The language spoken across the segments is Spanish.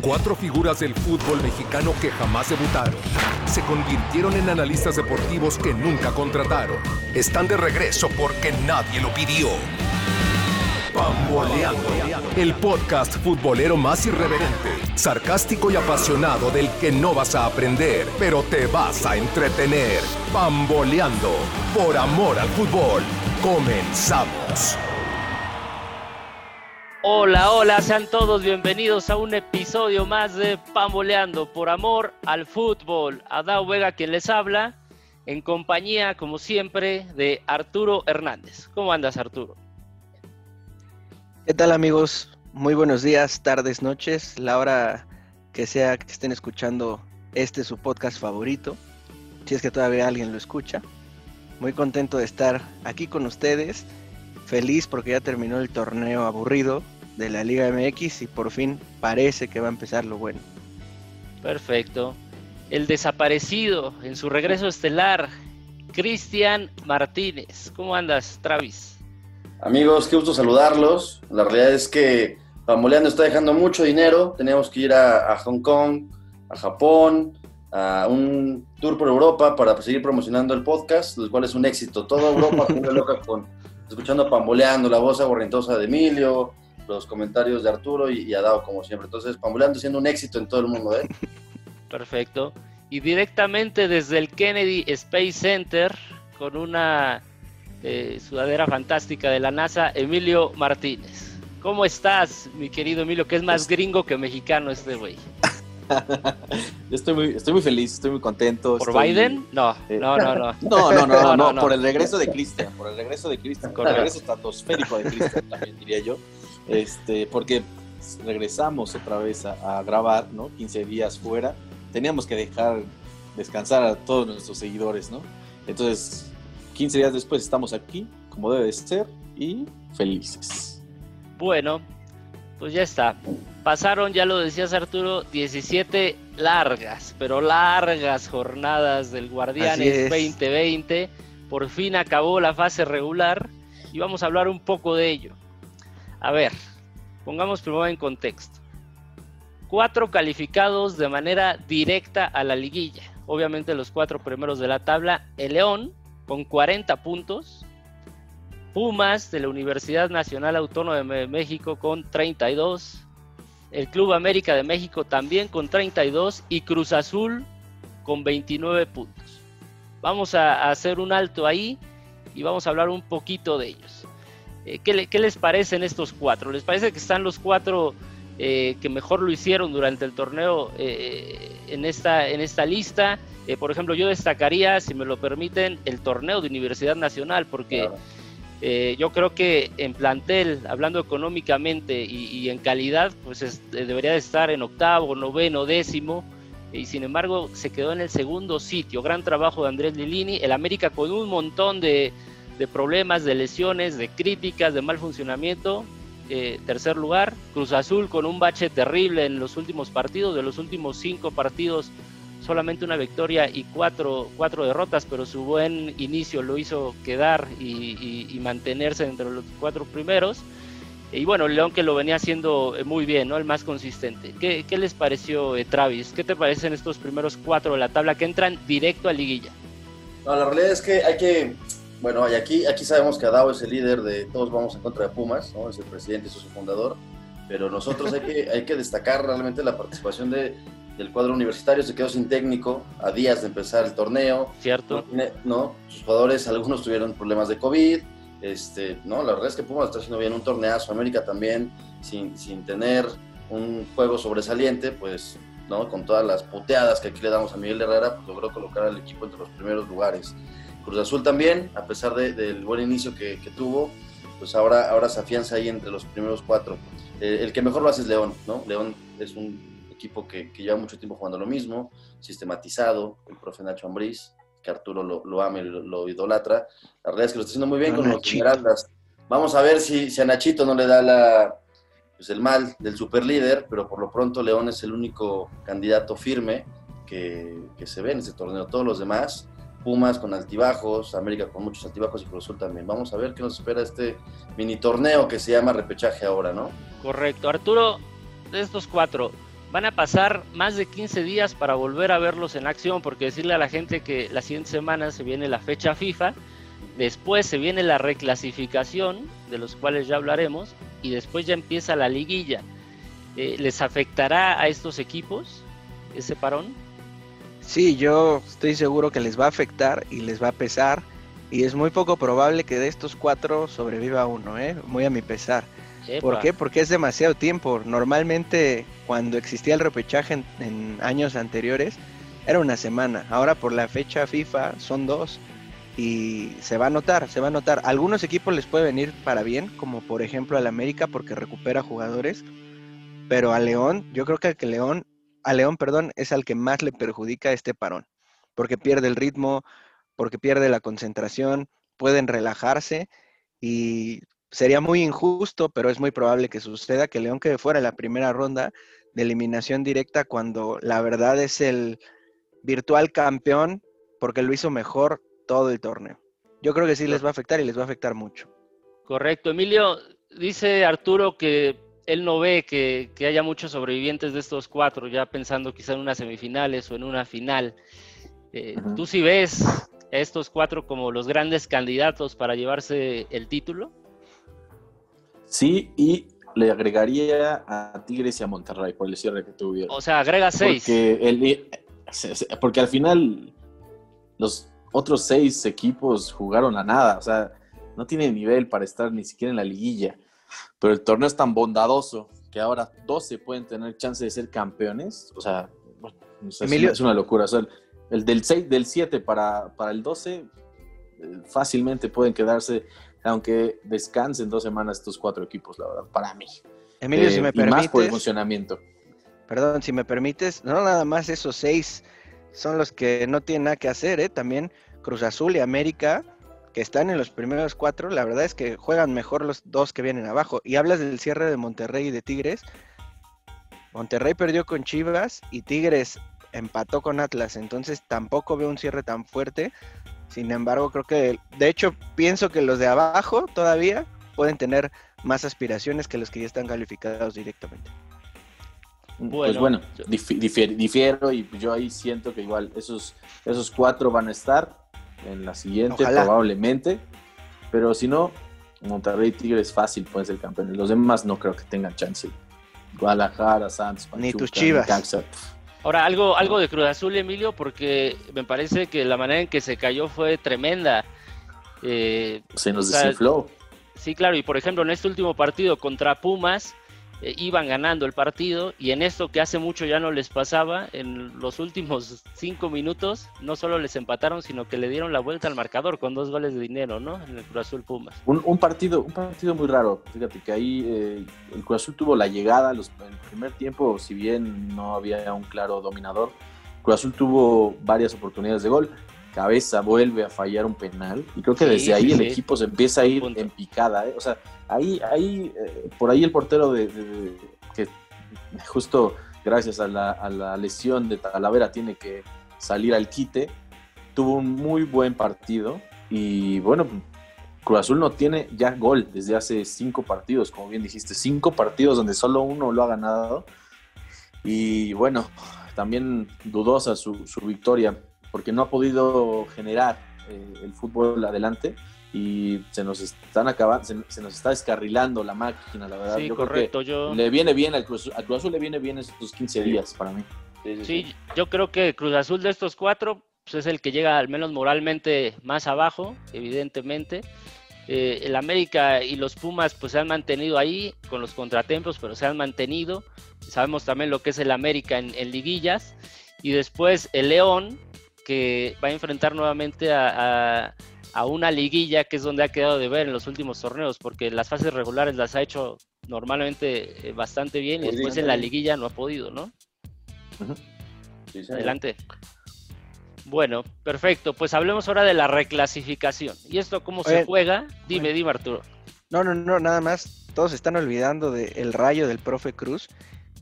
Cuatro figuras del fútbol mexicano que jamás debutaron. Se convirtieron en analistas deportivos que nunca contrataron. Están de regreso porque nadie lo pidió. Pamboleando. El podcast futbolero más irreverente, sarcástico y apasionado del que no vas a aprender, pero te vas a entretener. Pamboleando. Por amor al fútbol. Comenzamos. Hola, hola, sean todos bienvenidos a un episodio más de Pamboleando por amor al fútbol. Adao Vega quien les habla, en compañía, como siempre, de Arturo Hernández. ¿Cómo andas, Arturo? ¿Qué tal, amigos? Muy buenos días, tardes, noches, la hora que sea que estén escuchando este su podcast favorito, si es que todavía alguien lo escucha. Muy contento de estar aquí con ustedes, feliz porque ya terminó el torneo aburrido de la Liga MX y por fin parece que va a empezar lo bueno. Perfecto. El desaparecido en su regreso estelar, Cristian Martínez. ¿Cómo andas, Travis? Amigos, qué gusto saludarlos. La realidad es que Pamboleando está dejando mucho dinero. Teníamos que ir a, Hong Kong, a Japón, a un tour por Europa para seguir promocionando el podcast, el cual es un éxito. Toda Europa loca con escuchando Pamboleando, la voz aborrentosa de Emilio, los comentarios de Arturo y, y Adao, como siempre. Entonces, Pamboleando siendo un éxito en todo el mundo, ¿eh? Perfecto. Y directamente desde el Kennedy Space Center, con una eh, sudadera fantástica de la NASA, Emilio Martínez. ¿Cómo estás, mi querido Emilio? Que es más gringo que mexicano este güey. estoy muy, estoy muy feliz, estoy muy contento. ¿Por Biden? No, no, no, no. No, no, no, no, no, por el regreso de Cristian, por el regreso de Cristian, por el regreso estratosférico de Cristian también diría yo. Este, porque regresamos otra vez a, grabar, ¿no? 15 días fuera. Teníamos que dejar descansar a todos nuestros seguidores, ¿no? Entonces, 15 días después estamos aquí, como debe ser, y felices. Bueno, pues ya está. Pasaron, ya lo decías Arturo, 17 largas, pero largas jornadas del Guardianes 2020. Por fin acabó la fase regular y vamos a hablar un poco de ello. A ver, pongamos primero en contexto. Cuatro calificados de manera directa a la liguilla. Obviamente los cuatro primeros de la tabla. El León con 40 puntos. Pumas de la Universidad Nacional Autónoma de México con 32. El Club América de México también con 32. Y Cruz Azul con 29 puntos. Vamos a hacer un alto ahí y vamos a hablar un poquito de ellos. Eh, ¿qué, les parecen estos cuatro? ¿Les parece que están los cuatro eh, que mejor lo hicieron durante el torneo eh, en, esta, en esta lista? por ejemplo, yo destacaría, si me lo permiten, el torneo de Universidad Nacional, porque yo creo que en plantel, hablando económicamente y, en calidad, pues debería de estar en octavo, noveno, décimo y sin embargo se quedó en el segundo sitio. Gran trabajo de Andrés Lilini, el América con un montón de, de problemas, de lesiones, de críticas, de mal funcionamiento. Eh, tercer lugar, Cruz Azul con un bache terrible en los últimos partidos, de los últimos cinco partidos solamente una victoria y cuatro, cuatro derrotas, pero su buen inicio lo hizo quedar y, mantenerse entre los cuatro primeros. Y bueno, León que lo venía haciendo muy bien, ¿no? El más consistente. ¿Qué, qué les pareció, eh, Travis? ¿Qué te parecen estos primeros cuatro de la tabla que entran directo a liguilla? No, la realidad es que hay que bueno, y aquí, aquí sabemos que Adao es el líder de Todos Vamos en Contra de Pumas, ¿no? es el presidente, es su fundador, pero nosotros hay que, hay que destacar realmente la participación de, del cuadro universitario, se quedó sin técnico a días de empezar el torneo. Cierto. ¿no? Sus jugadores, algunos tuvieron problemas de COVID, este, ¿no? La verdad es que Pumas está haciendo bien un torneazo, América también, sin, sin tener un juego sobresaliente, pues ¿no? con todas las puteadas que aquí le damos a Miguel Herrera, pues logró colocar al equipo entre los primeros lugares. Cruz Azul también, a pesar del buen inicio que, tuvo, pues ahora, ahora se afianza ahí entre los primeros cuatro. Eh, el que mejor lo hace es León, ¿no? León es un equipo que, lleva mucho tiempo jugando lo mismo, sistematizado, el profe Nacho Ambriz, que Arturo lo, ama y lo, idolatra. La realidad es que lo está haciendo muy bien con los Esmeraldas. Vamos a ver si, si, a Nachito no le da la, pues el mal del superlíder, pero por lo pronto León es el único candidato firme que, que se ve en este torneo. Todos los demás Pumas con altibajos, América con muchos altibajos y Cruz también. Vamos a ver qué nos espera este mini torneo que se llama repechaje ahora, ¿no? Correcto. Arturo, de estos cuatro, van a pasar más de 15 días para volver a verlos en acción, porque decirle a la gente que la siguiente semana se viene la fecha FIFA, después se viene la reclasificación, de los cuales ya hablaremos, y después ya empieza la liguilla. Eh, ¿Les afectará a estos equipos ese parón? Sí, yo estoy seguro que les va a afectar y les va a pesar, y es muy poco probable que de estos cuatro sobreviva uno, ¿eh? muy a mi pesar. ¿Por qué? Porque es demasiado tiempo. Normalmente cuando existía el repechaje en, años anteriores era una semana. Ahora por la fecha FIFA son dos y se va a notar, se va a notar. algunos equipos les puede venir para bien, como por ejemplo al América porque recupera jugadores, pero a León, yo creo que al que León, a León, perdón, es al que más le perjudica este parón, porque pierde el ritmo, porque pierde la concentración, pueden relajarse y sería muy injusto, pero es muy probable que suceda que León quede fuera en la primera ronda de eliminación directa cuando la verdad es el virtual campeón porque lo hizo mejor todo el torneo. Yo creo que sí les va a afectar y les va a afectar mucho. Correcto. Emilio, dice Arturo que él no ve que, haya muchos sobrevivientes de estos cuatro, ya pensando quizá en unas semifinales o en una final. Eh, ¿Tú sí ves a estos cuatro como los grandes candidatos para llevarse el título? Sí, y le agregaría a Tigres y a Monterrey por el cierre que tuvieron. O sea, agrega seis. Porque, porque al final los otros seis equipos jugaron a nada. O sea, no tienen nivel para estar ni siquiera en la liguilla. Pero el torneo es tan bondadoso que ahora 12 pueden tener chance de ser campeones. O sea, es, una, locura. O sea, el del 6, del 7 para, para el 12 eh, fácilmente pueden quedarse aunque descansen dos semanas estos cuatro equipos, la verdad, para mí. Emilio, si eh, me permites. más por el funcionamiento. Perdón, si me permites, no nada más esos seis son los que no tienen nada que hacer, ¿eh? También Cruz Azul y América, que están en los primeros cuatro, la verdad es que juegan mejor los dos que vienen abajo. Y hablas del cierre de Monterrey y de Tigres. Monterrey perdió con Chivas y Tigres empató con Atlas, entonces tampoco veo un cierre tan fuerte. Sin embargo, creo que, de hecho, pienso que los de abajo todavía pueden tener más aspiraciones que los que ya están calificados directamente. pues bueno, difiero, y yo ahí siento que igual esos, esos cuatro van a estar en la siguiente probablemente, pero si no, Monterrey Tigres fácil pueden ser campeones. Los demás no creo que tengan chance. Guadalajara, Santos, ni tus Chivas. Ahora, algo, algo de Cruz Azul, Emilio, porque me parece que la manera en que se cayó fue tremenda. Eh, se nos desinfló. Sí, claro, y por ejemplo, en este último partido contra Pumas, eh, iban ganando el partido y en esto que hace mucho ya no les pasaba, en los últimos cinco minutos no solo les empataron, sino que le dieron la vuelta al marcador con dos goles de dinero, ¿no? En el Cruz Azul Pumas. Un, partido, un partido muy raro, fíjate que ahí eh, el Cruz Azul tuvo la llegada, los, el primer tiempo, si bien no había un claro dominador, Cruz Azul tuvo varias oportunidades de gol. Cabeza vuelve a fallar un penal y creo que desde ahí el equipo se empieza a ir en picada. ¿eh? O sea, ahí, ahí eh, por ahí el portero de, que justo gracias a la, lesión de Talavera tiene que salir al quite, tuvo un muy buen partido y bueno, Cruz Azul no tiene ya gol desde hace cinco partidos, como bien dijiste, cinco partidos donde solo uno lo ha ganado y bueno, también dudosa su, su victoria porque no ha podido generar eh, el fútbol adelante y se nos están acabando, se, nos está descarrilando la máquina, la verdad. Sí, correcto. yo... Le viene bien al Cruz, Azul, le viene bien estos 15 días para mí. Sí, yo creo que Cruz Azul de estos cuatro pues es el que llega al menos moralmente más abajo, evidentemente. Eh, el América y los Pumas pues se han mantenido ahí con los contratempos, pero se han mantenido. Sabemos también lo que es el América en, en liguillas. Y después el León, que va a enfrentar nuevamente a, una liguilla que es donde ha quedado de ver en los últimos torneos, porque las fases regulares las ha hecho normalmente eh, bastante bien y después en la liguilla no ha podido, ¿no? Adelante. Bueno, perfecto. Pues hablemos ahora de la reclasificación. ¿Y esto cómo se juega? Dime, dime Arturo. No, no, no, nada más. Todos están olvidando del rayo del profe Cruz,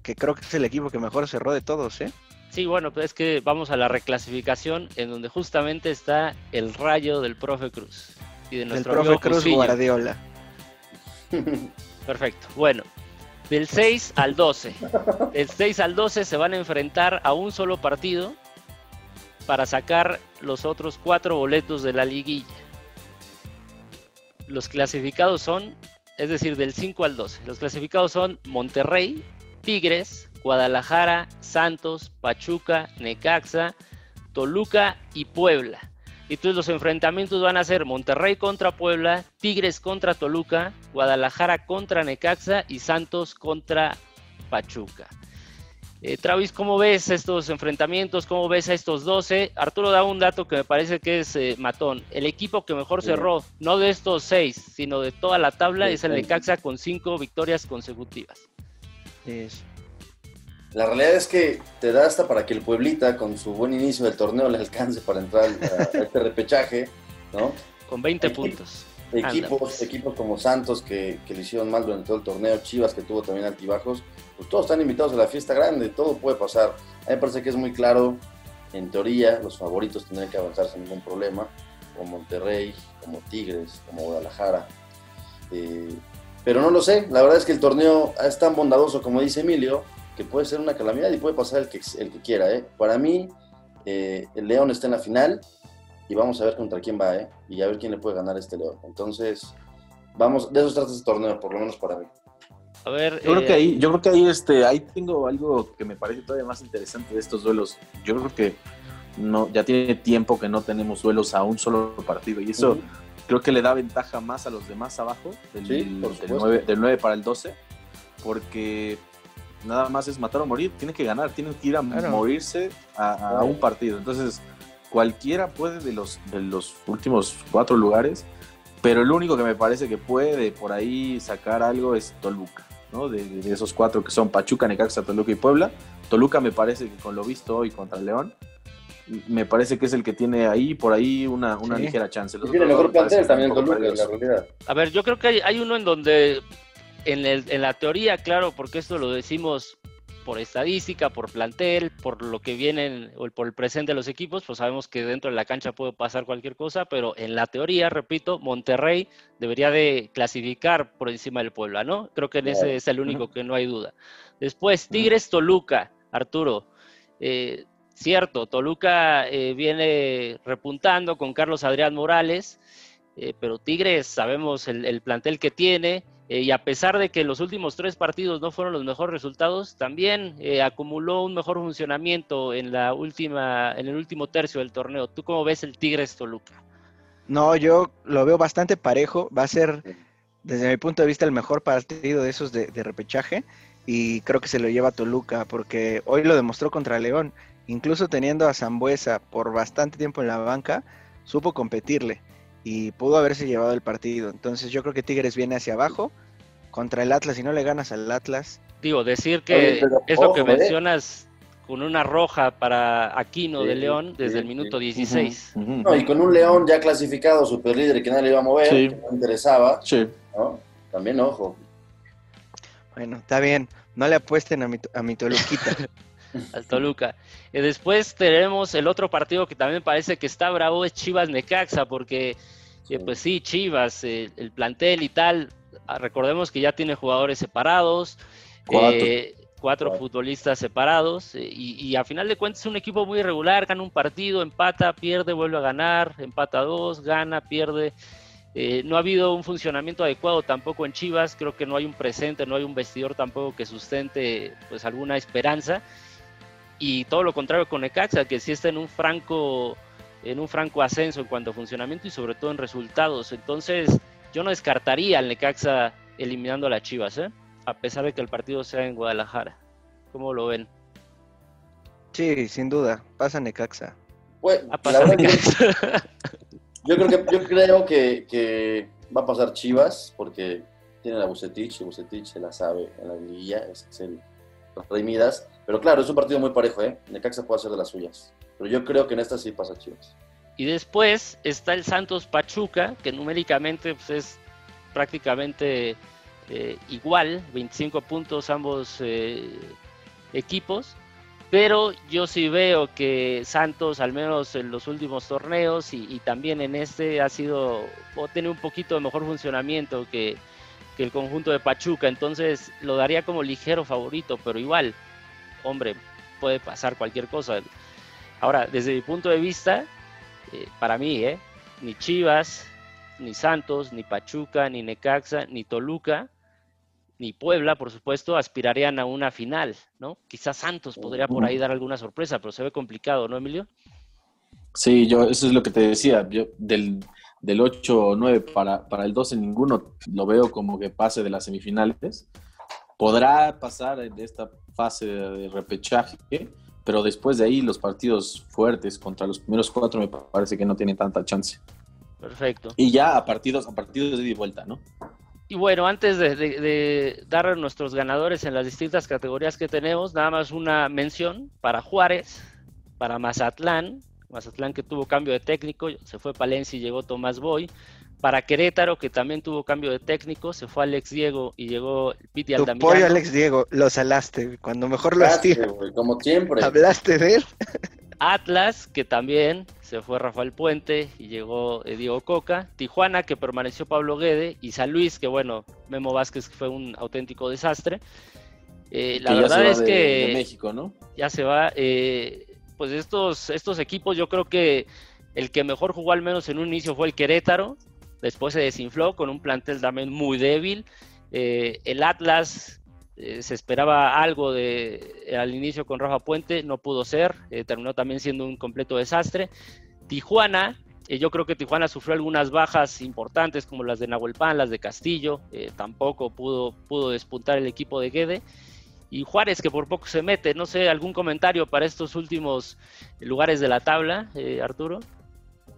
que creo que es el equipo que mejor cerró de todos, ¿eh? Sí, bueno, pues es que vamos a la reclasificación en donde justamente está el rayo del profe Cruz. Y de nuestro el profe Cruz Guardiola. Perfecto. Bueno, Del 6 al 12. Del 6 al 12 se van a enfrentar a un solo partido para sacar los otros cuatro boletos de la liguilla. Los clasificados son, es decir, del 5 al 12. Los clasificados son Monterrey, Tigres, Guadalajara, Santos, Pachuca, Necaxa, Toluca y Puebla. Y entonces los enfrentamientos van a ser Monterrey contra Puebla, Tigres contra Toluca, Guadalajara contra Necaxa y Santos contra Pachuca. Eh, Travis, ¿cómo ves estos enfrentamientos? ¿Cómo ves a estos 12? Arturo da un dato que me parece que es eh, matón. El equipo que mejor cerró, no de estos seis, sino de toda la tabla, es el Necaxa con cinco victorias consecutivas. La realidad es que te da hasta para que el Pueblita, con su buen inicio del torneo, le alcance para entrar a, este repechaje, ¿no? Con 20 puntos. Equipos, pues. equipos como Santos que, que, le hicieron mal durante todo el torneo, Chivas que tuvo también altibajos, pues todos están invitados a la fiesta grande, todo puede pasar. A mí me parece que es muy claro, en teoría, los favoritos tendrían que avanzar sin ningún problema, como Monterrey, como Tigres, como Guadalajara. Eh, pero no lo sé, la verdad es que el torneo es tan bondadoso como dice Emilio, que puede ser una calamidad y puede pasar el que, el que quiera. ¿eh? Para mí, eh, el León está en la final y vamos a ver contra quién va ¿eh? y a ver quién le puede ganar a este León. Entonces, vamos, de eso trata este torneo, por lo menos para mí. A ver, yo creo que ahí, yo creo que ahí, este, ahí tengo algo que me parece todavía más interesante de estos duelos. Yo creo que no, ya tiene tiempo que no tenemos duelos a un solo partido y eso creo que le da ventaja más a los demás abajo, del, del, 9, del 9 para el 12, porque nada más es matar o morir, tiene que ganar, tiene que ir a morirse a, un partido. Entonces, cualquiera puede de los, de los últimos cuatro lugares, pero el único que me parece que puede por ahí sacar algo es Toluca, ¿no? De, esos cuatro que son Pachuca, Necaxa, Toluca y Puebla. Toluca me parece que con lo visto hoy contra León, me parece que es el que tiene ahí por ahí una, una ligera chance. tiene mejor plantel también Toluca, en la realidad. A ver, yo creo que hay, hay uno en donde en, la teoría, claro, porque esto lo decimos por estadística, por plantel, por lo que vienen o por el presente de los equipos, pues sabemos que dentro de la cancha puede pasar cualquier cosa, pero en la teoría, repito, Monterrey debería de clasificar por encima del Puebla, ¿no? Creo que en ese es el único que no hay duda. Después, Tigres Toluca, Arturo. Eh, cierto, Toluca eh, viene repuntando con Carlos Adrián Morales, eh, pero Tigres sabemos el plantel que tiene, eh, y a pesar de que los últimos tres partidos no fueron los mejores resultados, también eh, acumuló un mejor funcionamiento en la última, en el último tercio del torneo. ¿Tú cómo ves el Tigres Toluca? No, yo lo veo bastante parejo. Va a ser, desde mi punto de vista, el mejor partido de esos de, repechaje. Y creo que se lo lleva Toluca, porque hoy lo demostró contra León. Incluso teniendo a Zambuesa por bastante tiempo en la banca, supo competirle y pudo haberse llevado el partido. Entonces yo creo que Tigres viene hacia abajo contra el Atlas y no le ganas al Atlas. Digo, decir que eso que ¿eh? mencionas con una roja para Aquino de León desde el minuto 16. No, y con un León ya clasificado, super líder que nadie le iba a mover, que no interesaba. También ojo. Bueno, está bien. No le apuesten a mi, a mi Toluquita. al Toluca. Y después tenemos el otro partido que también parece que está bravo, es Chivas Necaxa, porque eh, pues sí, Chivas, eh, el plantel y tal, ah, recordemos que ya tiene jugadores separados, cuatro, eh, futbolistas separados, y, a final de cuentas es un equipo muy irregular, gana un partido, empata, pierde, vuelve a ganar, empata dos, gana, pierde. no ha habido un funcionamiento adecuado tampoco en Chivas, creo que no hay un presente, no hay un vestidor tampoco que sustente pues alguna esperanza y todo lo contrario con Necaxa, que sí está en un franco en un franco ascenso en cuanto a funcionamiento y sobre todo en resultados. Entonces, yo no descartaría al Necaxa eliminando a las Chivas, ¿eh? a pesar de que el partido sea en Guadalajara. ¿Cómo lo ven? Sí, sin duda, pasa Necaxa. Bueno, ah, Necaxa. Yo creo que, yo creo que, que, va a pasar Chivas, porque tiene a Bucetich, y Bucetich se la sabe en la liguilla, es el redimidas. Pero claro, es un partido muy parejo, ¿eh? Necaxa puede hacer de las suyas. Pero yo creo que en esta sí pasa Chivas. Y después está el Santos Pachuca, que numéricamente pues, es prácticamente eh, igual, 25 puntos ambos eh, equipos. Pero yo sí veo que Santos, al menos en los últimos torneos y, y también en este, ha sido o tiene un poquito de mejor funcionamiento que, que el conjunto de Pachuca, entonces lo daría como ligero favorito, pero igual, hombre, puede pasar cualquier cosa. Ahora, desde mi punto de vista, eh, para mí, ¿eh? ni Chivas, ni Santos, ni Pachuca, ni Necaxa, ni Toluca, ni Puebla, por supuesto, aspirarían a una final, ¿no? Quizás Santos podría por ahí dar alguna sorpresa, pero se ve complicado, ¿no, Emilio? Sí, yo eso es lo que te decía, yo del, del 8 o 9 para, para el 12 ninguno lo veo como que pase de las semifinales. Podrá pasar de esta fase de repechaje, pero después de ahí los partidos fuertes contra los primeros cuatro me parece que no tienen tanta chance. Perfecto. Y ya a partidos, a partidos de ida y vuelta, ¿no? Y bueno, antes de, dar a nuestros ganadores en las distintas categorías que tenemos, nada más una mención para Juárez, para Mazatlán, Mazatlán que tuvo cambio de técnico, se fue Palencia y llegó Tomás Boy. Para Querétaro, que también tuvo cambio de técnico, se fue Alex Diego y llegó Piti Tu pollo Alex Diego, lo salaste, cuando mejor lo hacía. Como siempre. ¿Hablaste de él? Atlas, que también se fue Rafael Puente y llegó eh, Diego Coca. Tijuana, que permaneció Pablo Guede. Y San Luis, que bueno, Memo Vázquez fue un auténtico desastre. Eh, la verdad es que. México, ¿no? Ya se va. Eh, pues estos, estos equipos, yo creo que el que mejor jugó al menos en un inicio fue el Querétaro. Después se desinfló con un plantel también muy débil. el Atlas eh, se esperaba algo de eh, al inicio con Rafa Puente, no pudo ser, eh, terminó también siendo un completo desastre. Tijuana, yo creo que Tijuana sufrió algunas bajas importantes como las de Nahuelpan, las de Castillo, tampoco pudo, pudo despuntar el equipo de Guede. Y Juárez, que por poco se mete, no sé, algún comentario para estos últimos lugares de la tabla, Arturo.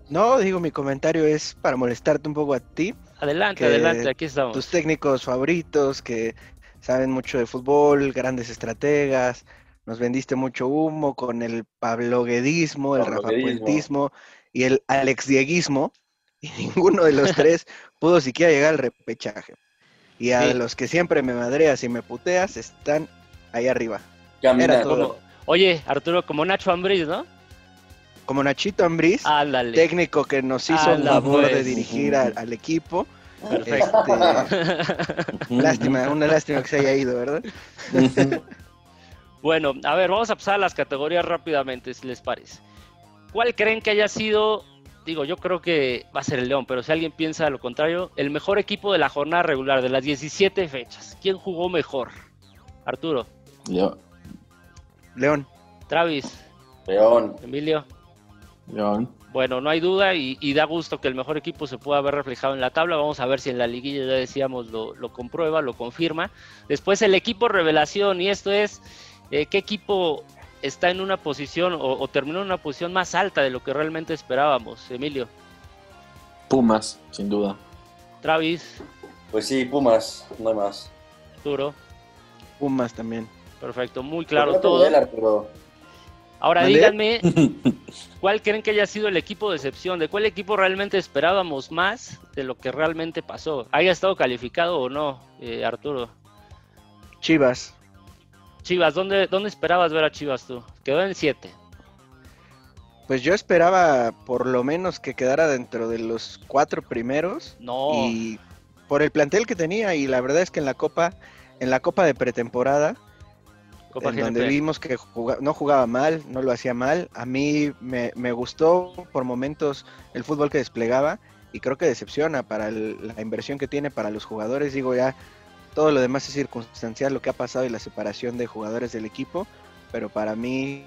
No, digo, mi comentario es para molestarte un poco a ti. Adelante, adelante, aquí estamos. Tus técnicos favoritos que saben mucho de fútbol, grandes estrategas, nos vendiste mucho humo con el pabloguedismo, el rafapuentismo y el alexdieguismo, y ninguno de los tres pudo siquiera llegar al repechaje. Y a los que siempre me madreas y me puteas están ahí arriba. oye, Arturo, como Nacho Ambriz, ¿no? Como Nachito Ambriz, técnico que nos hizo el favor de pues. dirigir al equipo Perfecto. Este, lástima, una lástima que se haya ido, ¿verdad? bueno, a ver, vamos a pasar a las categorías rápidamente, si les parece. ¿Cuál creen que haya sido, digo, yo creo que va a ser el León, pero si alguien piensa lo contrario, el mejor equipo de la jornada regular, de las 17 fechas? ¿Quién jugó mejor? Arturo. León. León. Travis. León. Emilio. León. Bueno, no hay duda y, da gusto que el mejor equipo se pueda ver reflejado en la tabla. Vamos a ver si en la liguilla, ya decíamos, lo, comprueba, lo confirma. Después el equipo revelación y esto es eh, qué equipo está en una posición o, terminó en una posición más alta de lo que realmente esperábamos. Emilio. Pumas, sin duda. Travis. Pues sí, Pumas, no hay más. Duro. Pumas también. Perfecto, muy claro todo. Ahora díganme, ¿cuál creen que haya sido el equipo de excepción? ¿De cuál equipo realmente esperábamos más de lo que realmente pasó? ¿Haya estado calificado o no, eh, Arturo? Chivas. Chivas, ¿dónde, ¿dónde esperabas ver a Chivas tú? Quedó en 7. Pues yo esperaba por lo menos que quedara dentro de los cuatro primeros. No. Y por el plantel que tenía, y la verdad es que en la Copa, en la Copa de pretemporada, en donde vimos que no jugaba mal, no lo hacía mal. A mí me, gustó por momentos el fútbol que desplegaba y creo que decepciona para la inversión que tiene para los jugadores. Digo ya, todo lo demás es circunstancial, lo que ha pasado y la separación de jugadores del equipo, pero para mí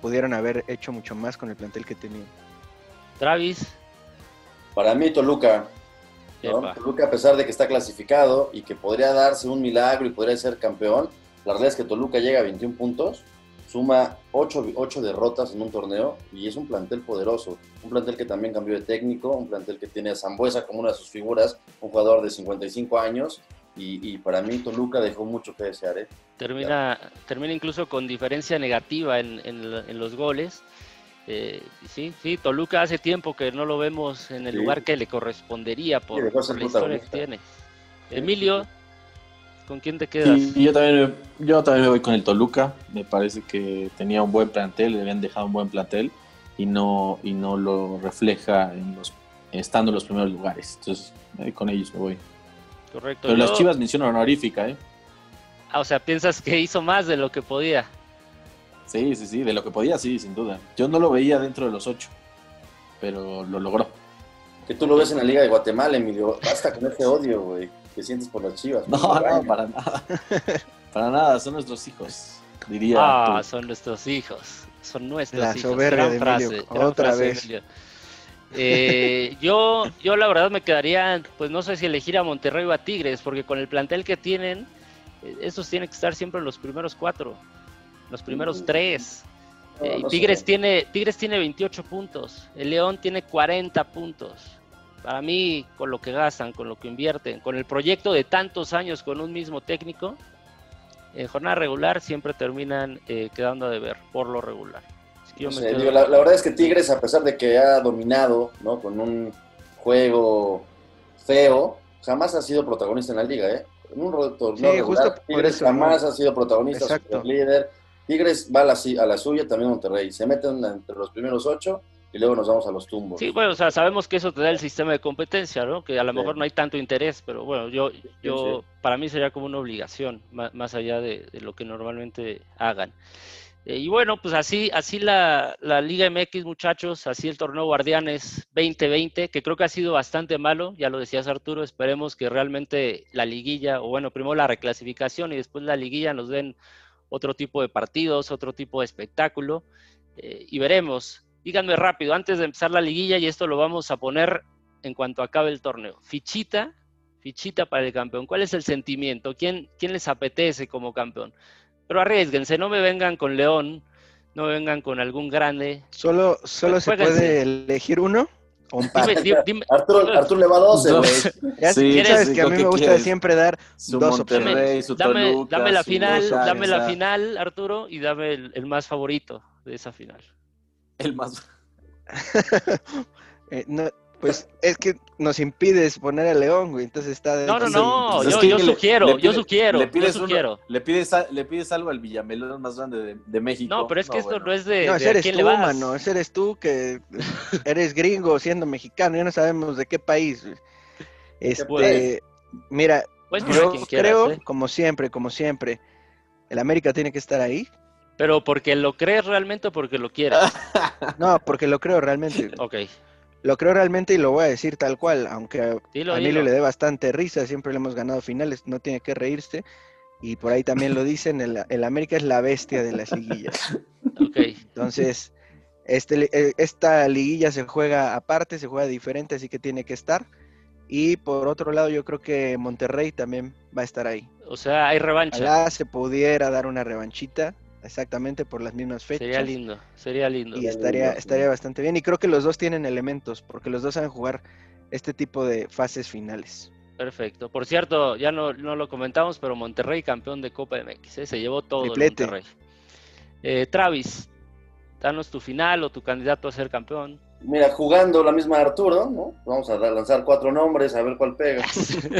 pudieron haber hecho mucho más con el plantel que tenían. Travis. Para mí Toluca. Toluca a pesar de que está clasificado y que podría darse un milagro y podría ser campeón, la realidad es que Toluca llega a 21 puntos, suma 8, derrotas en un torneo y es un plantel poderoso. Un plantel que también cambió de técnico, un plantel que tiene a Zambuesa como una de sus figuras, un jugador de 55 años. Y, para mí Toluca dejó mucho que desear. ¿eh? Termina, termina incluso con diferencia negativa en, los goles. Eh, sí, sí, Toluca hace tiempo que no lo vemos en el lugar que le correspondería por, por la historia que tiene. Emilio, ¿Con quién te quedas? yo también, yo también me voy con el Toluca. Me parece que tenía un buen plantel, le habían dejado un buen plantel y no, y no lo refleja en los, estando en los primeros lugares. Entonces, con ellos me voy. Correcto. Pero las Chivas mención honorífica, ¿eh? Ah, o sea, piensas que hizo más de lo que podía. Sí, sí, sí, de lo que podía, sí, sin duda. Yo no lo veía dentro de los ocho, pero lo logró. Que tú lo ves en la Liga de Guatemala, Emilio. Basta con ese odio, güey, que sientes por las chivas. No, no, para nada. para nada, son nuestros hijos, diría. Ah, son nuestros hijos. Son nuestros la hijos. Soberbia de Emilio, otra vez. Eh, yo, yo la verdad me quedaría, pues no sé si elegir a Monterrey o a Tigres, porque con el plantel que tienen, eh, esos tienen que estar siempre en los primeros cuatro, los primeros mm. tres. Eh, Tigres, tiene, Tigres tiene 28 puntos, el León tiene 40 puntos. Para mí, con lo que gastan, con lo que invierten, con el proyecto de tantos años con un mismo técnico, en jornada regular siempre terminan quedando a deber, por lo regular la, verdad es que Tigres, a pesar de que ha dominado ¿no? con un juego feo, jamás ha sido protagonista en la liga. ¿eh? En un torneo justo Tigres jamás ha sido protagonista, líder. Tigres va a la, a la suya, también Monterrey. Se meten entre los primeros ocho y luego nos vamos a los tumbos. Sí, bueno, o sea, sabemos que eso te da el sistema de competencia, ¿no? Que a lo mejor no hay tanto interés, pero bueno, yo, yo, para mí sería como una obligación, más, allá de, lo que normalmente hagan. Eh, y bueno, pues así, así la, la, Liga MX, muchachos, así el torneo Guardianes 2020, que creo que ha sido bastante malo, ya lo decías Arturo, esperemos que realmente la liguilla, o bueno, primero la reclasificación y después la liguilla nos den otro tipo de partidos, otro tipo de espectáculo, eh, y veremos. Díganme rápido, antes de empezar la liguilla, y esto lo vamos a poner en cuanto acabe el torneo. Fichita, fichita para el campeón. ¿Cuál es el sentimiento? ¿Quién, quién les apetece como campeón? Pero arriesguense, no me vengan con León, no me vengan con algún grande. ¿Solo, solo se puede elegir uno? O un par? Arturo, le va a 12, güey. Sí, sabes que a mí me gusta siempre dar dos opciones. dame, dame, la final, dame la final, Arturo, y dame el, más favorito de esa final. El más. eh, no, pues es que nos impides poner a León, güey. Entonces está. De... No, no, no. yo, yo, sugiero, yo sugiero, le pides yo sugiero. le, pides le pides algo al Villamelón más grande de, México. No, pero es que esto no es de. No, ese eres tú, mano. Ese eres tú que eres gringo siendo mexicano. Ya no sabemos de qué país. Este. Mira, yo creo, ¿eh? como siempre, como siempre, el América tiene que estar ahí. Pero porque lo crees realmente o porque lo quieras. no, porque lo creo realmente. ok. Lo creo realmente y lo voy a decir tal cual, aunque a Emilio le dé bastante risa, siempre le hemos ganado finales, no tiene que reírse. Y por ahí también lo dicen, el, América es la bestia de las liguillas. Entonces, este, eh, esta liguilla se juega aparte, se juega diferente, así que tiene que estar. Y por otro lado, yo creo que Monterrey también va a estar ahí. O sea, hay revancha. Ojalá se pudiera dar una revanchita exactamente por las mismas fechas. Sería lindo, sería lindo. Y estaría, estaría bastante bien. Y creo que los dos tienen elementos, porque los dos saben jugar este tipo de fases finales. Perfecto. Por cierto, ya no, no lo comentamos, pero Monterrey campeón de Copa MX, ¿eh? se llevó todo el Monterrey. Eh, Travis, danos tu final o tu candidato a ser campeón. Mira, jugando la misma Arturo, ¿no? Vamos a lanzar cuatro nombres a ver cuál pega.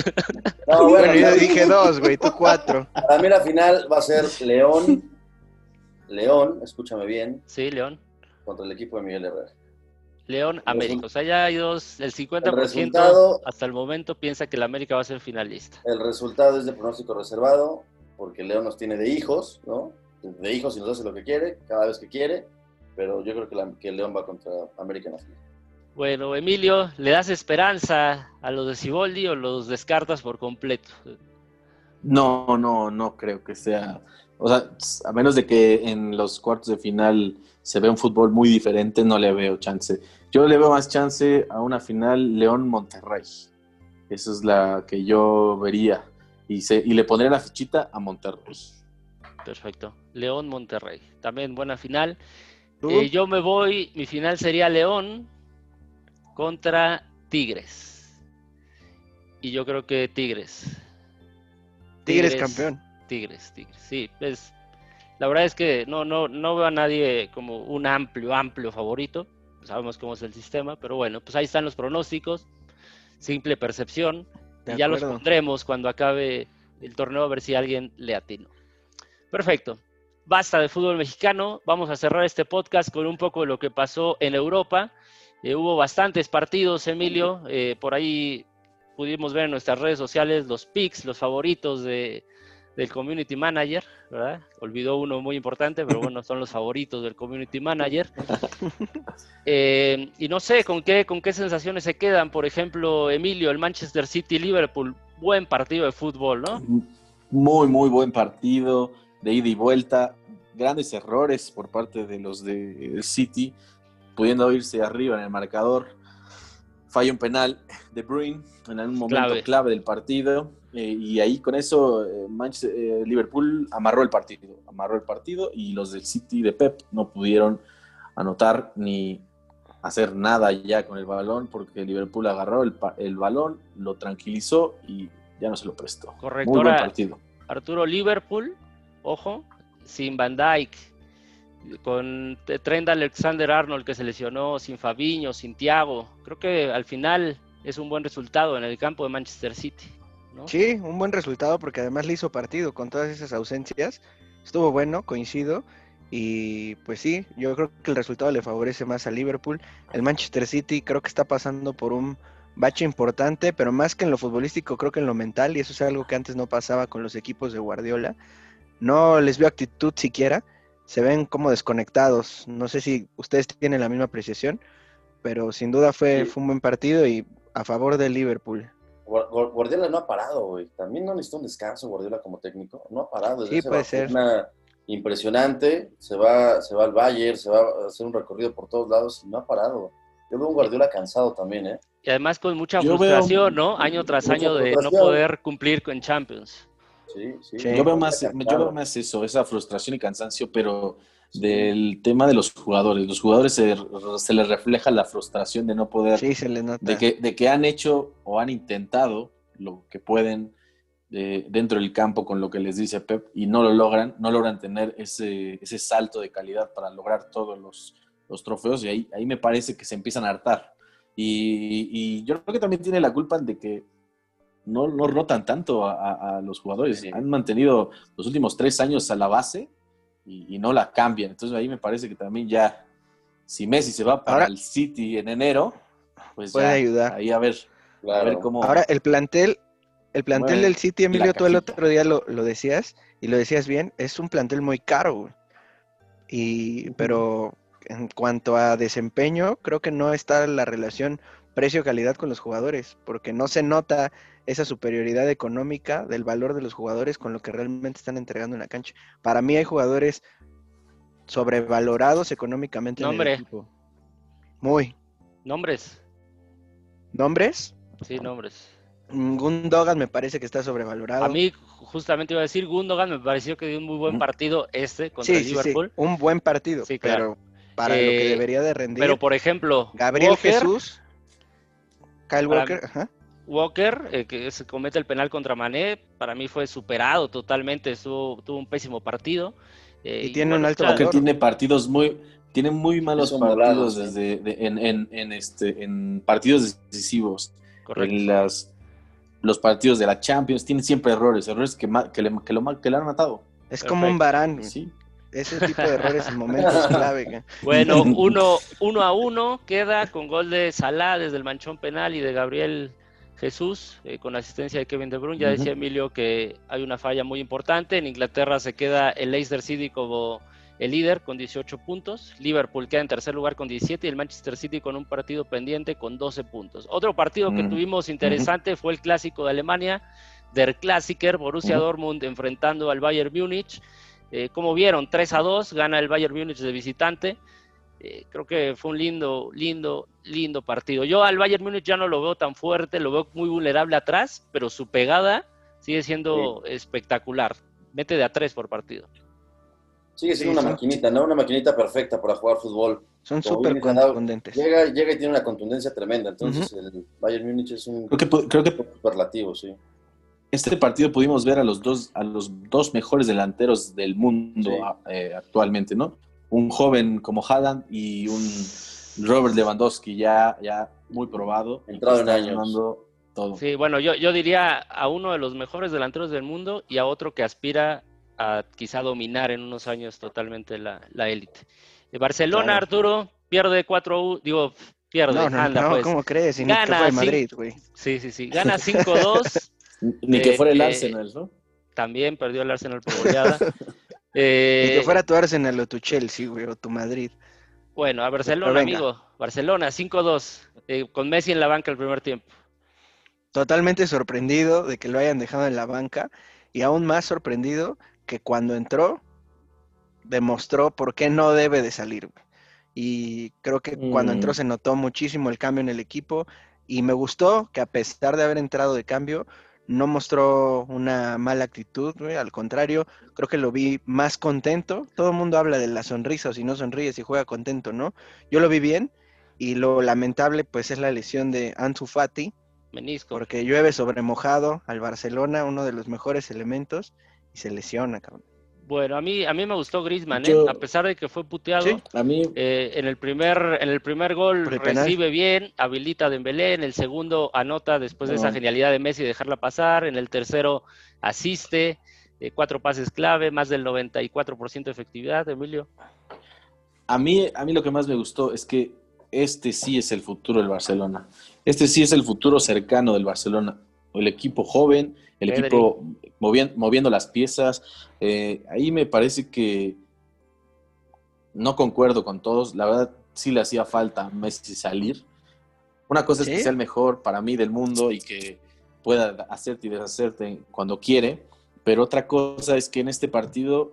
no, bueno, yo dije dos, güey, tú cuatro. Para mí la final va a ser León León, escúchame bien. Sí, León. Contra el equipo de Miguel Herrera. León, América. O sea, ya hay dos, el 50% hasta el momento piensa que el América va a ser finalista. El resultado es de pronóstico reservado, porque León nos tiene de hijos, ¿no? De hijos y nos hace lo que quiere, cada vez que quiere, pero yo creo que, la, que León va contra América Nacional. Bueno, Emilio, ¿le das esperanza a los de Ciboldi o los descartas por completo? No, no, no creo que sea o sea, a menos de que en los cuartos de final se vea un fútbol muy diferente, no le veo chance. Yo le veo más chance a una final León-Monterrey. Esa es la que yo vería. Y, se, y le pondría la fichita a Monterrey. Perfecto. León-Monterrey. También buena final. Eh, yo me voy, mi final sería León contra Tigres. Y yo creo que Tigres. Tigres campeón. Tigres, Tigres. Sí, pues la verdad es que no, no, no veo a nadie como un amplio, amplio favorito. Sabemos cómo es el sistema, pero bueno, pues ahí están los pronósticos. Simple percepción. y ya los pondremos cuando acabe el torneo a ver si alguien le atino. Perfecto. Basta de fútbol mexicano. Vamos a cerrar este podcast con un poco de lo que pasó en Europa. Eh, hubo bastantes partidos, Emilio. Eh, por ahí pudimos ver en nuestras redes sociales los picks, los favoritos de, del community manager, ¿verdad? Olvidó uno muy importante, pero bueno, son los favoritos del community manager. Eh, y no sé con qué, con qué sensaciones se quedan. Por ejemplo, Emilio, el Manchester City Liverpool, buen partido de fútbol, ¿no? Muy, muy buen partido de ida y vuelta. Grandes errores por parte de los de City, pudiendo irse arriba en el marcador. Falla un penal de Bruin en un momento clave del partido eh, y ahí con eso eh, eh, Liverpool amarró el partido, amarró el partido y los del City de Pep no pudieron anotar ni hacer nada ya con el balón porque Liverpool agarró el, el balón, lo tranquilizó y ya no se lo prestó. Correcto. Muy buen partido. Arturo Liverpool, ojo, sin Van Dyke, con Trent Alexander Arnold que se lesionó, sin Fabiño, sin Thiago. Creo que al final es un buen resultado en el campo de Manchester City. Sí, un buen resultado porque además le hizo partido con todas esas ausencias. Estuvo bueno, coincido. Y pues sí, yo creo que el resultado le favorece más a Liverpool. El Manchester City creo que está pasando por un bache importante, pero más que en lo futbolístico, creo que en lo mental, y eso es algo que antes no pasaba con los equipos de Guardiola. No les veo actitud siquiera, se ven como desconectados. No sé si ustedes tienen la misma apreciación, pero sin duda fue, fue un buen partido y a favor de Liverpool. Guardiola no ha parado, güey. También no necesita un descanso Guardiola como técnico. No ha parado. sí, puede ser. impresionante. Se va, se va al Bayern, se va a hacer un recorrido por todos lados y no ha parado. Yo veo un Guardiola cansado también, ¿eh? Y además con mucha frustración, ¿no? Año tras año de no poder cumplir con Champions. Sí, sí. Yo, veo más, yo veo más eso, esa frustración y cansancio, pero del tema de los jugadores. Los jugadores se, se, les refleja la frustración de no poder, sí, se les nota. De, que, de que han hecho o han intentado lo que pueden eh, dentro del campo con lo que les dice Pep y no lo logran, no logran tener ese, ese salto de calidad para lograr todos los, los trofeos y ahí, ahí me parece que se empiezan a hartar. Y, y, yo creo que también tiene la culpa de que no, no rotan tanto a, a los jugadores. Han mantenido los últimos tres años a la base y, no la cambian. Entonces ahí me parece que también ya, si Messi se va para el City en enero, pues puede ayudar. Ahí a ver, a ver cómo. Ahora el plantel, el plantel del City, Emilio, tú el otro día lo, decías y lo decías bien, es un plantel muy caro. Y, pero en cuanto a desempeño, creo que no está la relación precio-calidad con los jugadores, porque no se nota esa superioridad económica del valor de los jugadores con lo que realmente están entregando en la cancha. Para mí hay jugadores sobrevalorados económicamente en el equipo. Muy. Nombres. ¿Nombres? Sí, nombres. Mm, Gundogan me parece que está sobrevalorado. A mí justamente iba a decir Gundogan me pareció que dio un muy buen partido este contra el Liverpool. Sí, un buen partido, sí, claro. pero para lo que eh, debería de rendir. Pero por ejemplo, Gabriel Jesús, Kyle Walker, ajá. Walker, eh, que se comete el penal contra Mané, para mí fue superado totalmente, tuvo un pésimo partido. Eh, y, tiene un alto valor. tiene partidos muy, tiene muy malos partidos desde, en, este, en partidos decisivos. En las, los partidos de la Champions tiene siempre errores, errores que, que, le, que, lo, que le han matado. Es como un varán. Sí. Ese tipo de errores en momentos clave. Bueno, uno, uno a uno queda con gol de Salah desde el manchón penal y de Gabriel Jesús, eh, con asistencia de Kevin De Bruyne. Ya decía Emilio que hay una falla muy importante. En Inglaterra se queda el Leicester City como el líder con 18 puntos. Liverpool queda en tercer lugar con 17 y el Manchester City con un partido pendiente con 12 puntos. Otro partido que tuvimos interesante fue el clásico de Alemania, Der Klassiker, Borussia Dortmund enfrentando al Bayern Múnich. Eh, como vieron, 3 a 2, gana el Bayern Múnich de visitante. Eh, creo que fue un lindo, lindo, lindo partido. Yo al Bayern Múnich ya no lo veo tan fuerte, lo veo muy vulnerable atrás, pero su pegada sigue siendo espectacular. Mete de a tres por partido. Sigue siendo una maquinita, ¿no? Una maquinita perfecta para jugar fútbol. Son súper contundentes. Llega, llega y tiene una contundencia tremenda. Entonces, el Bayern Múnich es un creo que, creo que superlativo, sí. Este partido pudimos ver a los dos, a los dos mejores delanteros del mundo eh, actualmente, ¿no? Un joven como Haaland y un Robert Lewandowski ya, ya muy probado. Entrado en años. Todo. Sí, bueno, yo, yo diría a uno de los mejores delanteros del mundo y a otro que aspira a quizá dominar en unos años totalmente la élite. Barcelona, Arturo, pierde 4 digo, Pierde, No, no, anda no, pues. ¿cómo crees? Si ni Gana, que fue el. Madrid, güey. Sí, sí, sí. Gana 5-2. Ni que Eh, fuera el eh, Arsenal, ¿no? También perdió el Arsenal por goleada. Eh, que fuera tu Arsenal o tu Chelsea, güey, o tu Madrid. Bueno, a Barcelona, amigo. Barcelona, 5-2. eh, con Messi en la banca el primer tiempo. Totalmente sorprendido de que lo hayan dejado en la banca y aún más sorprendido que cuando entró demostró por qué no debe de salir. güey. Y creo que cuando entró Mm. se notó muchísimo el cambio en el equipo y me gustó que a pesar de haber entrado de cambio no mostró una mala actitud, güey, al contrario, creo que lo vi más contento. Todo el mundo habla de la sonrisa o si no sonríe, si juega contento, ¿no? Yo lo vi bien y lo lamentable pues es la lesión de Ansu Fati, Menisco. porque llueve sobre mojado al Barcelona, uno de los mejores elementos, y se lesiona, cabrón. Bueno, a mí, a mí me gustó Griezmann, ¿eh? Yo- a pesar de que fue puteado. Sí. A mí, eh, en el primer, en el primer gol recibe bien, habilita a Dembélé, en el segundo anota después de esa genialidad de Messi dejarla pasar, en el tercero asiste, eh, cuatro pases clave, más del 94% de efectividad, Emilio. a mí, a mí lo que más me gustó es que este sí es el futuro del Barcelona. Este sí es el futuro cercano del Barcelona. El equipo joven, el Pedri. equipo movien- moviendo las piezas. Eh, ahí me parece que no concuerdo con todos. La verdad, sí le hacía falta a Messi salir. Una cosa es ¿Sí? que sea el mejor para mí del mundo y que pueda hacerte y deshacerte cuando quiere, pero otra cosa es que en este partido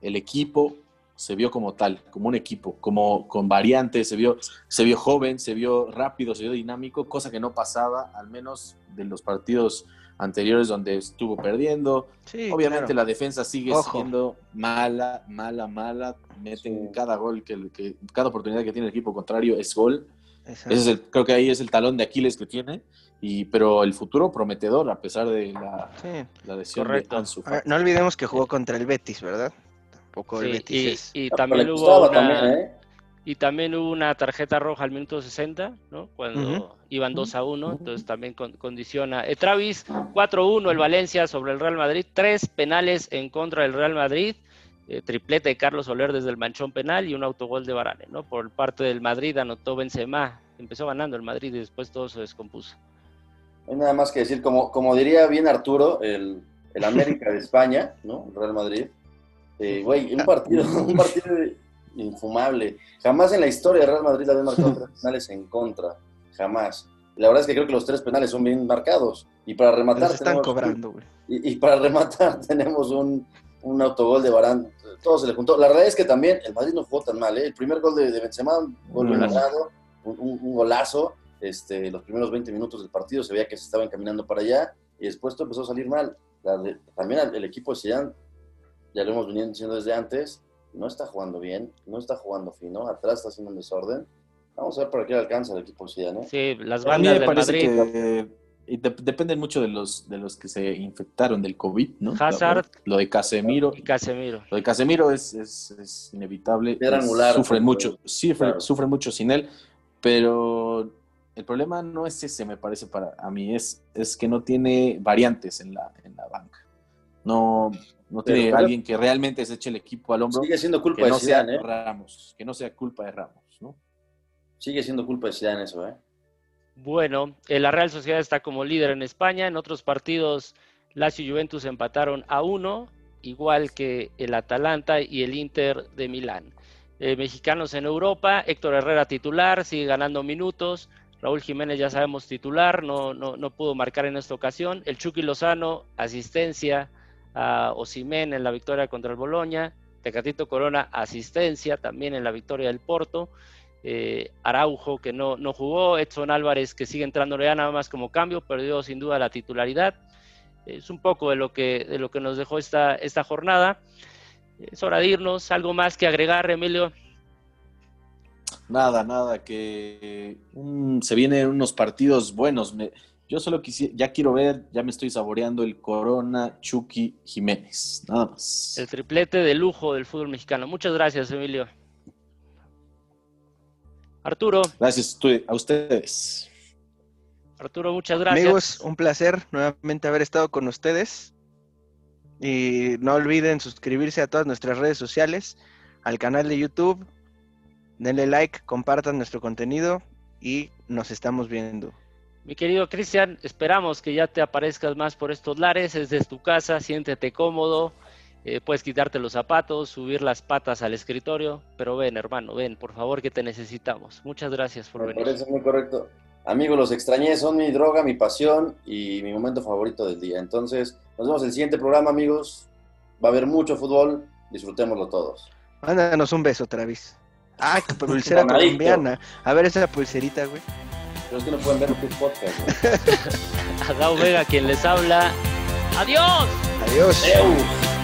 el equipo se vio como tal, como un equipo, como con variantes, se vio, se vio joven, se vio rápido, se vio dinámico, cosa que no pasaba, al menos de los partidos anteriores donde estuvo perdiendo. Sí, Obviamente claro. la defensa sigue Ojo. siendo mala, mala, mala. Meten Sí. cada gol, que, que- cada oportunidad que tiene el equipo contrario es gol. Ese es el- creo que ahí es el talón de Aquiles que tiene. Y, pero el futuro prometedor, a pesar de la, Sí. la lesión Correcto. de Ansu ver, no olvidemos que jugó contra el Betis, ¿verdad? Tampoco el Betis y, es... y también hubo una, también, ¿eh? Y también hubo una tarjeta roja al minuto 60, ¿no? Cuando iban 2 a 1, entonces también con- condiciona. Eh, Travis, 4-1 el Valencia sobre el Real Madrid, tres penales en contra del Real Madrid, eh, triplete de Carlos Soler desde el manchón penal y un autogol de Varane, ¿no? Por parte del Madrid anotó Benzema, empezó ganando el Madrid y después todo se descompuso. No hay nada más que decir, como, como diría bien Arturo, el, el América de España, ¿no? El Real Madrid. Eh, Güey, un partido, un partido infumable. Jamás en la historia de Real Madrid había marcado tres penales en contra. Jamás. La verdad es que creo que los tres penales son bien marcados. Y para rematar. Los están tenemos- cobrando, güey. Y, y para rematar tenemos un, un autogol de Barán. Todo se le juntó. La verdad es que también el Madrid no jugó tan mal. ¿eh? El primer gol de, de Benzema, un gol Mm. un, un- un golazo. Este, los primeros 20 minutos del partido se veía que se estaba encaminando para allá y después todo empezó a salir mal. La de- también el, el equipo de Zidane, ya lo hemos venido diciendo desde antes, no está jugando bien, no está jugando fino, atrás está haciendo un desorden. Vamos a ver para qué le alcanza el equipo de Zidane. ¿eh? Sí, las A mí bandas me parece Madrid, que y de- dependen mucho de los, de los que se infectaron del COVID, ¿no? Hazard. Lo de Casemiro. y Casemiro. Lo de Casemiro es, es, es inevitable. Es- angular, Sufren mucho, sufren, claro. sufren mucho sin él, pero el problema no es ese, me parece, para a mí, es, es que no tiene variantes en la, en la banca. No, no tiene pero- alguien que realmente se eche el equipo al hombro, Sigue siendo culpa que de no sea ¿eh? Ramos, que no sea culpa de Ramos, ¿no? Sigue siendo culpa de Zidane eso, ¿eh? Bueno, eh, la Real Sociedad está como líder en España. En otros partidos, Lazio y Juventus empataron a uno, igual que el Atalanta y el Inter de Milán. Eh, mexicanos en Europa, Héctor Herrera titular, sigue ganando minutos. Raúl Jiménez ya sabemos titular, no, no, no pudo marcar en esta ocasión. El Chucky Lozano, asistencia a Osimén en la victoria contra el Boloña. Tecatito Corona, asistencia también en la victoria del Porto eh, Araujo que no, no jugó, Edson Álvarez que sigue entrando ya nada más como cambio, perdió sin duda la titularidad. Es un poco de lo que, de lo que nos dejó esta, esta jornada. Es hora de irnos. ¿Algo más que agregar, Emilio? Nada, nada, que se vienen unos partidos buenos. Me- yo solo quisiera, ya quiero ver, ya me estoy saboreando el Corona Chucky Jiménez, nada más. El triplete de lujo del fútbol mexicano. Muchas gracias, Emilio. Arturo, Gracias a ustedes. Arturo, muchas gracias. Amigos, un placer nuevamente haber estado con ustedes. Y no olviden suscribirse a todas nuestras redes sociales, al canal de YouTube. Denle like, compartan nuestro contenido y nos estamos viendo. Mi querido Cristian, esperamos que ya te aparezcas más por estos lares, es de tu casa, siéntete cómodo, eh, puedes quitarte los zapatos, subir las patas al escritorio, pero ven hermano, ven, por favor que te necesitamos. Muchas gracias por Me venir. parece muy correcto. Amigos, los extrañé, son mi droga, mi pasión y mi momento favorito del día. Entonces, nos vemos en el siguiente programa, amigos. Va a haber mucho fútbol, disfrutémoslo todos. Mándanos un beso, Travis. Ah, que pulsera colombiana. A ver esa pulserita, güey. Pero es que no pueden ver tu podcast. ¿no? Adao Vega quien les habla. ¡Adiós! Adiós. Eus.